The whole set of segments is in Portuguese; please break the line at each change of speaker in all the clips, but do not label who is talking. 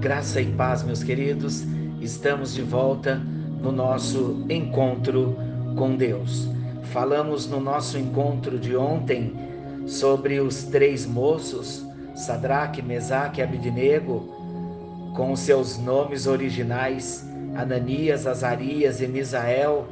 Graça e paz, meus queridos, estamos de volta no nosso encontro com Deus. Falamos no nosso encontro de ontem sobre os três moços, Sadraque, Mesaque e Abidnego, com seus nomes originais, Ananias, Azarias e Misael,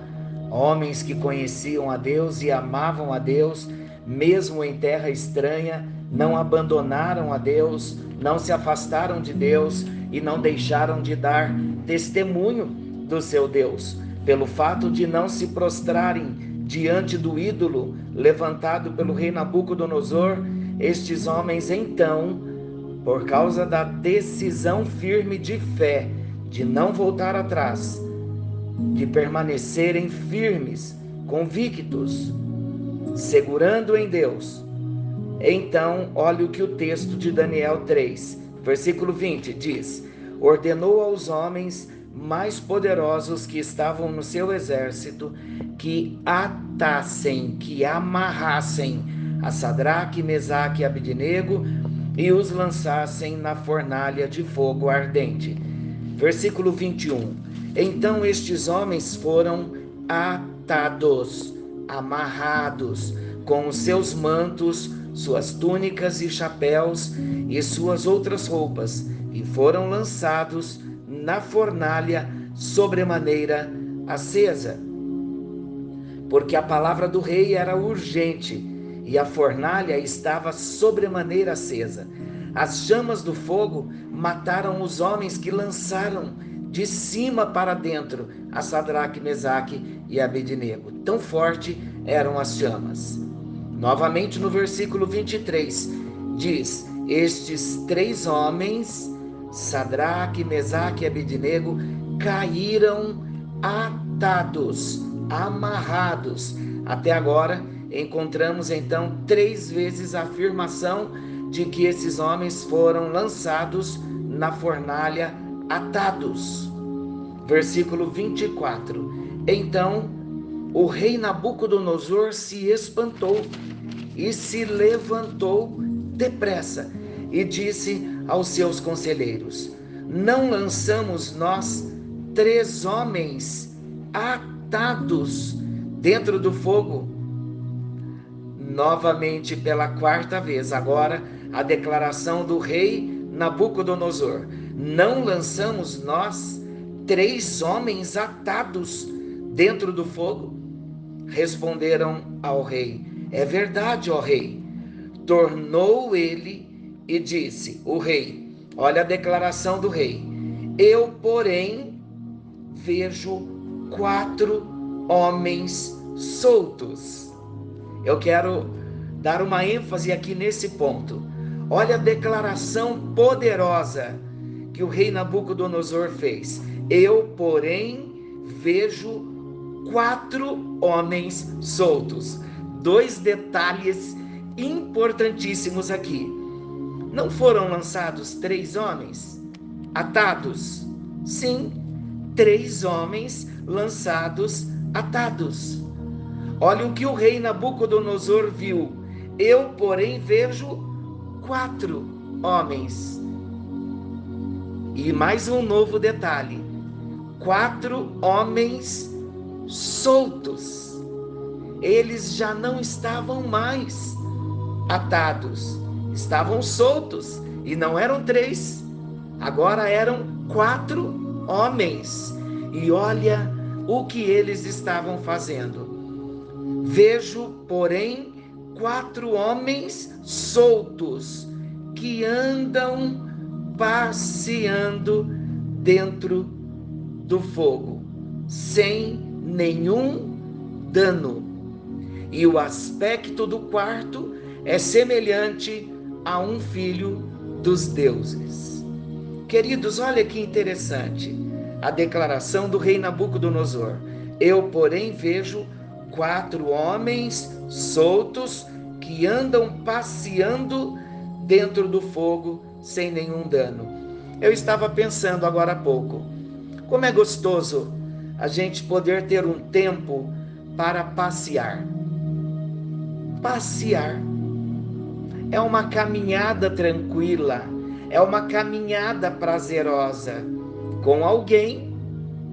homens que conheciam a Deus e amavam a Deus, mesmo em terra estranha, não abandonaram a Deus, não se afastaram de Deus e não deixaram de dar testemunho do seu Deus, pelo fato de não se prostrarem diante do ídolo levantado pelo rei Nabucodonosor, estes homens então, por causa da decisão firme de fé, de não voltar atrás, de permanecerem firmes, convictos, segurando em Deus. Então, olhe o que o texto de Daniel 3, versículo 20 diz: Ordenou aos homens mais poderosos que estavam no seu exército que atassem, que amarrassem a Sadraque, Mesaque e Abidnego e os lançassem na fornalha de fogo ardente. Versículo 21. Então estes homens foram atados, amarrados, com os seus mantos suas túnicas e chapéus e suas outras roupas, e foram lançados na fornalha sobremaneira acesa. Porque a palavra do rei era urgente e a fornalha estava sobremaneira acesa. As chamas do fogo mataram os homens que lançaram de cima para dentro a Sadraque, Mesaque e Abednego. Tão forte eram as chamas. Novamente no versículo 23, diz: Estes três homens, Sadraque, Mesaque e Abednego, caíram atados, amarrados. Até agora, encontramos então três vezes a afirmação de que esses homens foram lançados na fornalha atados. Versículo 24. Então o rei Nabucodonosor se espantou e se levantou depressa e disse aos seus conselheiros: Não lançamos nós três homens atados dentro do fogo? Novamente, pela quarta vez, agora a declaração do rei Nabucodonosor: Não lançamos nós três homens atados dentro do fogo? Responderam ao rei: É verdade, ó rei. Tornou ele e disse: O rei, olha a declaração do rei. Eu, porém, vejo quatro homens soltos. Eu quero dar uma ênfase aqui nesse ponto. Olha a declaração poderosa que o rei Nabucodonosor fez. Eu, porém, vejo quatro homens soltos. Dois detalhes importantíssimos aqui. Não foram lançados três homens atados? Sim, três homens lançados atados. Olha o que o rei Nabucodonosor viu. Eu, porém, vejo quatro homens. E mais um novo detalhe: quatro homens soltos. Eles já não estavam mais atados, estavam soltos e não eram três, agora eram quatro homens. E olha o que eles estavam fazendo. Vejo, porém, quatro homens soltos que andam passeando dentro do fogo, sem nenhum dano. E o aspecto do quarto é semelhante a um filho dos deuses. Queridos, olha que interessante a declaração do rei Nabucodonosor. Eu, porém, vejo quatro homens soltos que andam passeando dentro do fogo sem nenhum dano. Eu estava pensando agora há pouco, como é gostoso a gente poder ter um tempo para passear. Passear é uma caminhada tranquila, é uma caminhada prazerosa com alguém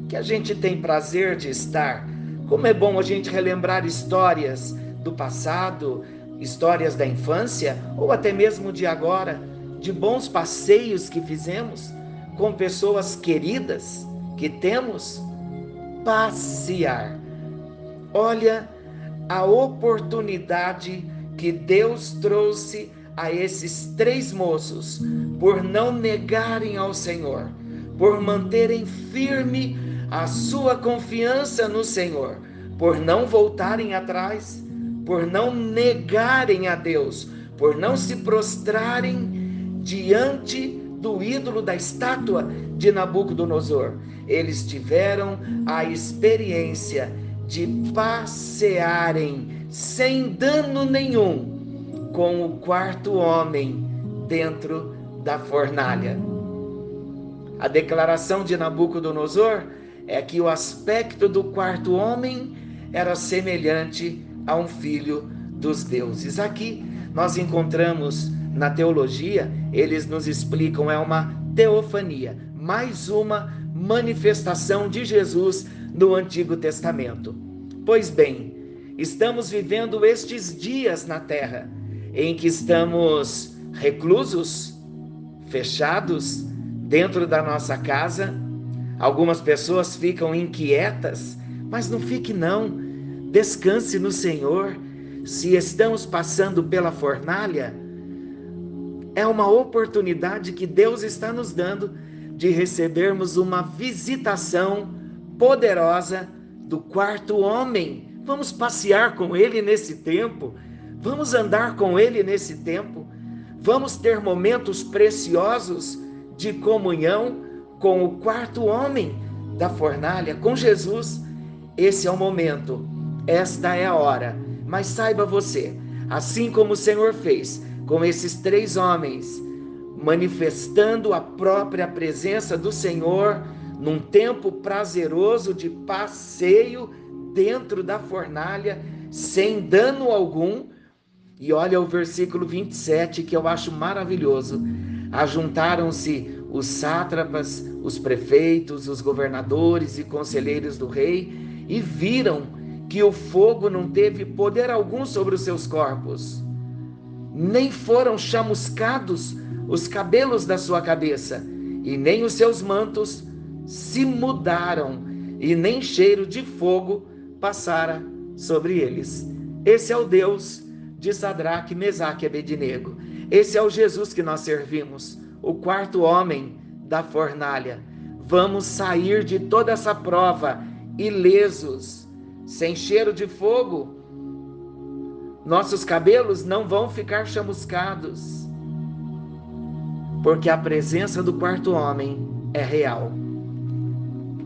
que a gente tem prazer de estar. Como é bom a gente relembrar histórias do passado, histórias da infância ou até mesmo de agora, de bons passeios que fizemos com pessoas queridas que temos. Passear. Olha a oportunidade que Deus trouxe a esses três moços por não negarem ao Senhor, por manterem firme a sua confiança no Senhor, por não voltarem atrás, por não negarem a Deus, por não se prostrarem diante do ídolo da estátua de Nabucodonosor. Eles tiveram a experiência de passearem sem dano nenhum com o quarto homem dentro da fornalha. A declaração de Nabucodonosor é que o aspecto do quarto homem era semelhante a um filho dos deuses. Aqui nós encontramos na teologia, eles nos explicam, é uma teofania, mais uma manifestação de Jesus no Antigo Testamento. Pois bem, estamos vivendo estes dias na terra em que estamos reclusos, fechados dentro da nossa casa. Algumas pessoas ficam inquietas, mas não fique não. Descanse no Senhor. Se estamos passando pela fornalha, é uma oportunidade que Deus está nos dando de recebermos uma visitação poderosa do quarto homem. Vamos passear com ele nesse tempo, vamos andar com ele nesse tempo, vamos ter momentos preciosos de comunhão com o quarto homem da fornalha, com Jesus. Esse é o momento, esta é a hora. Mas saiba você, assim como o Senhor fez com esses três homens, manifestando a própria presença do Senhor num tempo prazeroso de passeio dentro da fornalha, sem dano algum. E olha o versículo 27 que eu acho maravilhoso. Ajuntaram-se os sátrapas, os prefeitos, os governadores e conselheiros do rei e viram que o fogo não teve poder algum sobre os seus corpos, nem foram chamuscados os cabelos da sua cabeça, e nem os seus mantos se mudaram e nem cheiro de fogo passara sobre eles. Esse é o Deus de Sadraque, Mesaque e Abednego. Esse é o Jesus que nós servimos, o quarto homem da fornalha. Vamos sair de toda essa prova ilesos, sem cheiro de fogo. Nossos cabelos não vão ficar chamuscados, porque a presença do quarto homem é real.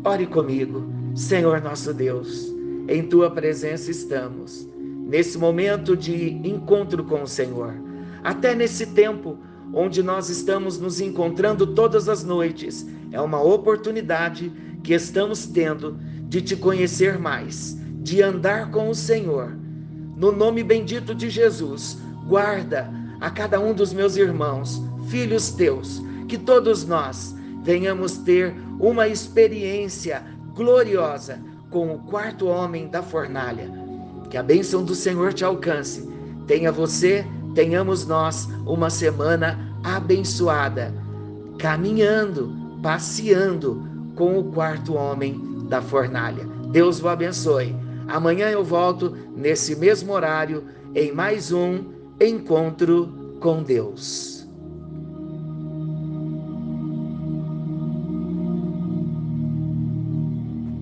Ore comigo, Senhor nosso Deus, em tua presença estamos, nesse momento de encontro com o Senhor, até nesse tempo onde nós estamos nos encontrando todas as noites, é uma oportunidade que estamos tendo de te conhecer mais, de andar com o Senhor. No nome bendito de Jesus, guarda a cada um dos meus irmãos, filhos teus, que todos nós venhamos ter uma experiência gloriosa com o quarto homem da fornalha. Que a bênção do Senhor te alcance. Tenha você, tenhamos nós uma semana abençoada, caminhando, passeando com o quarto homem da fornalha. Deus o abençoe. Amanhã eu volto nesse mesmo horário em mais um encontro com Deus.